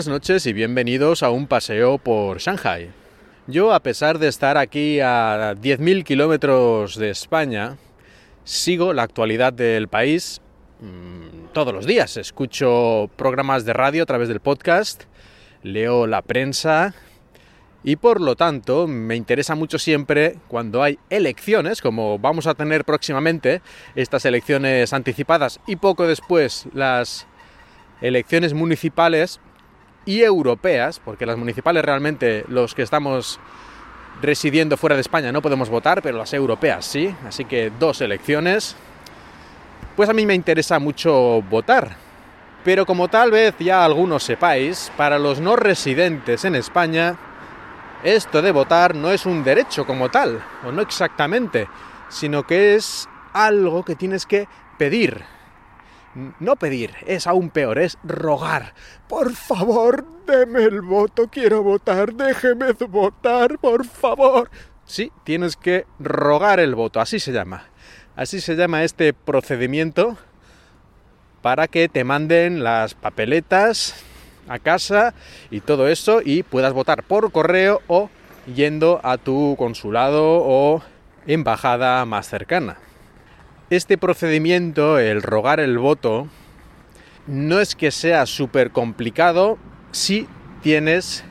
Buenas noches y bienvenidos a un paseo por Shanghai. Yo, a pesar de estar aquí a 10.000 kilómetros de España, sigo la actualidad del país mmm, todos los días. Escucho programas de radio a través del podcast, leo la prensa y por lo tanto me interesa mucho siempre cuando hay elecciones, como vamos a tener próximamente estas elecciones anticipadas y poco después las elecciones municipales y europeas, porque las municipales realmente los que estamos residiendo fuera de España no podemos votar, pero las europeas sí, así que dos elecciones, pues a mí me interesa mucho votar. Pero como tal vez ya algunos sepáis, para los no residentes en España, esto de votar no es un derecho como tal, o no exactamente, sino que es algo que tienes que pedir. No pedir, es aún peor, es rogar. Por favor, deme el voto, quiero votar, déjeme votar, por favor. Sí, tienes que rogar el voto, así se llama. Así se llama este procedimiento para que te manden las papeletas a casa y todo eso y puedas votar por correo o yendo a tu consulado o embajada más cercana. Este procedimiento, el rogar el voto, no es que sea súper complicado si tienes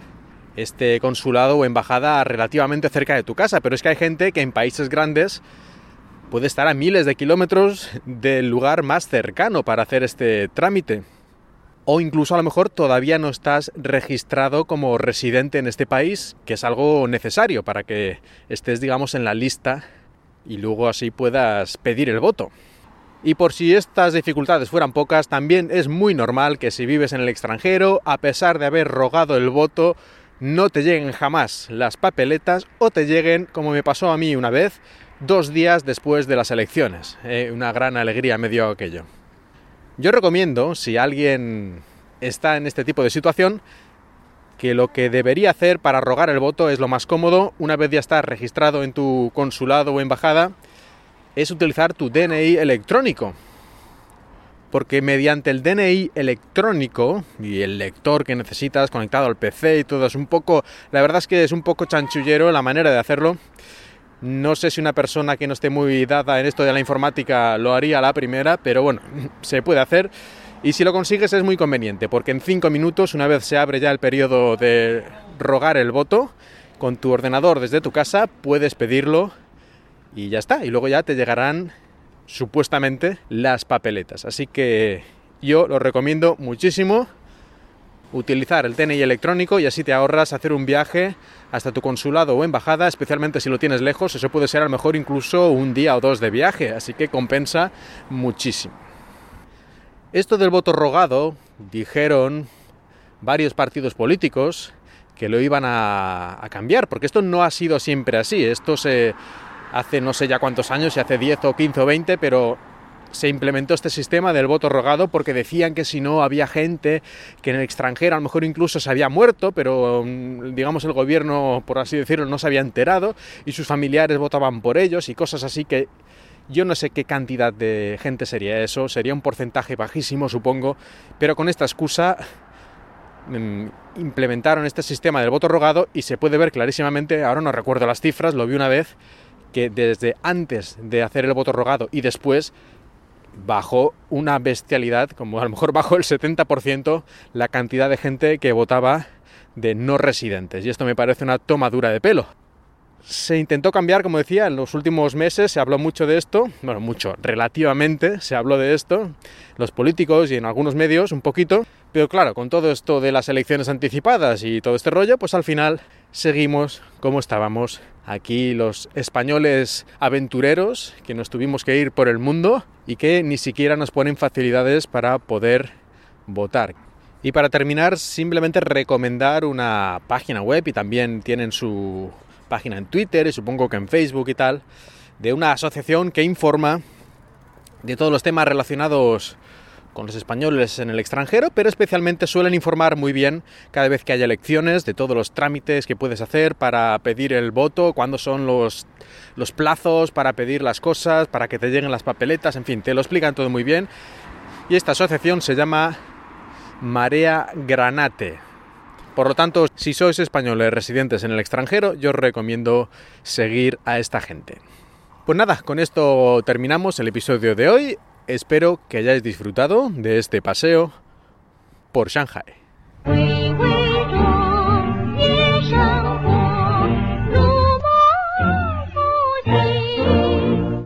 este consulado o embajada relativamente cerca de tu casa, pero es que hay gente que en países grandes puede estar a miles de kilómetros del lugar más cercano para hacer este trámite. O incluso a lo mejor todavía no estás registrado como residente en este país, que es algo necesario para que estés, digamos, en la lista y luego así puedas pedir el voto. Y por si estas dificultades fueran pocas, también es muy normal que si vives en el extranjero, a pesar de haber rogado el voto, no te lleguen jamás las papeletas o te lleguen, como me pasó a mí una vez, dos días después de las elecciones. Eh, una gran alegría me dio aquello. Yo recomiendo, si alguien está en este tipo de situación, que lo que debería hacer para rogar el voto es lo más cómodo, una vez ya estás registrado en tu consulado o embajada, es utilizar tu DNI electrónico. Porque mediante el DNI electrónico y el lector que necesitas conectado al PC y todo es un poco, la verdad es que es un poco chanchullero la manera de hacerlo. No sé si una persona que no esté muy dada en esto de la informática lo haría la primera, pero bueno, se puede hacer. Y si lo consigues es muy conveniente, porque en 5 minutos, una vez se abre ya el periodo de rogar el voto, con tu ordenador desde tu casa puedes pedirlo y ya está. Y luego ya te llegarán supuestamente las papeletas. Así que yo lo recomiendo muchísimo utilizar el DNI electrónico y así te ahorras hacer un viaje hasta tu consulado o embajada, especialmente si lo tienes lejos, eso puede ser a lo mejor incluso un día o dos de viaje, así que compensa muchísimo. Esto del voto rogado, dijeron varios partidos políticos que lo iban a, cambiar, porque esto no ha sido siempre así. Esto se hace no sé ya cuántos años, si hace 10 o 15 o 20, pero se implementó este sistema del voto rogado porque decían que si no había gente que en el extranjero a lo mejor incluso se había muerto, pero mm, digamos el gobierno, por así decirlo, no se había enterado y sus familiares votaban por ellos y cosas así que yo no sé qué cantidad de gente sería eso, sería un porcentaje bajísimo supongo, pero con esta excusa mmm, implementaron este sistema del voto rogado y se puede ver clarísimamente, ahora no recuerdo las cifras, lo vi una vez, que desde antes de hacer el voto rogado y después bajó una bestialidad, como a lo mejor bajó el 70% la cantidad de gente que votaba de no residentes. Y esto me parece una tomadura de pelo. Se intentó cambiar, como decía, en los últimos meses se habló mucho de esto, bueno, mucho, relativamente se habló de esto, los políticos y en algunos medios un poquito, pero claro, con todo esto de las elecciones anticipadas y todo este rollo, pues al final seguimos como estábamos aquí los españoles aventureros que nos tuvimos que ir por el mundo y que ni siquiera nos ponen facilidades para poder votar. Y para terminar, simplemente recomendar una página web y también tienen su página en Twitter y supongo que en Facebook y tal, de una asociación que informa de todos los temas relacionados con los españoles en el extranjero, pero especialmente suelen informar muy bien cada vez que haya elecciones de todos los trámites que puedes hacer para pedir el voto, cuándo son los, los plazos para pedir las cosas, para que te lleguen las papeletas, en fin, te lo explican todo muy bien. Y esta asociación se llama Marea Granate. Por lo tanto, si sois españoles residentes en el extranjero, yo os recomiendo seguir a esta gente. Pues nada, con esto terminamos el episodio de hoy. Espero que hayáis disfrutado de este paseo por Shanghai.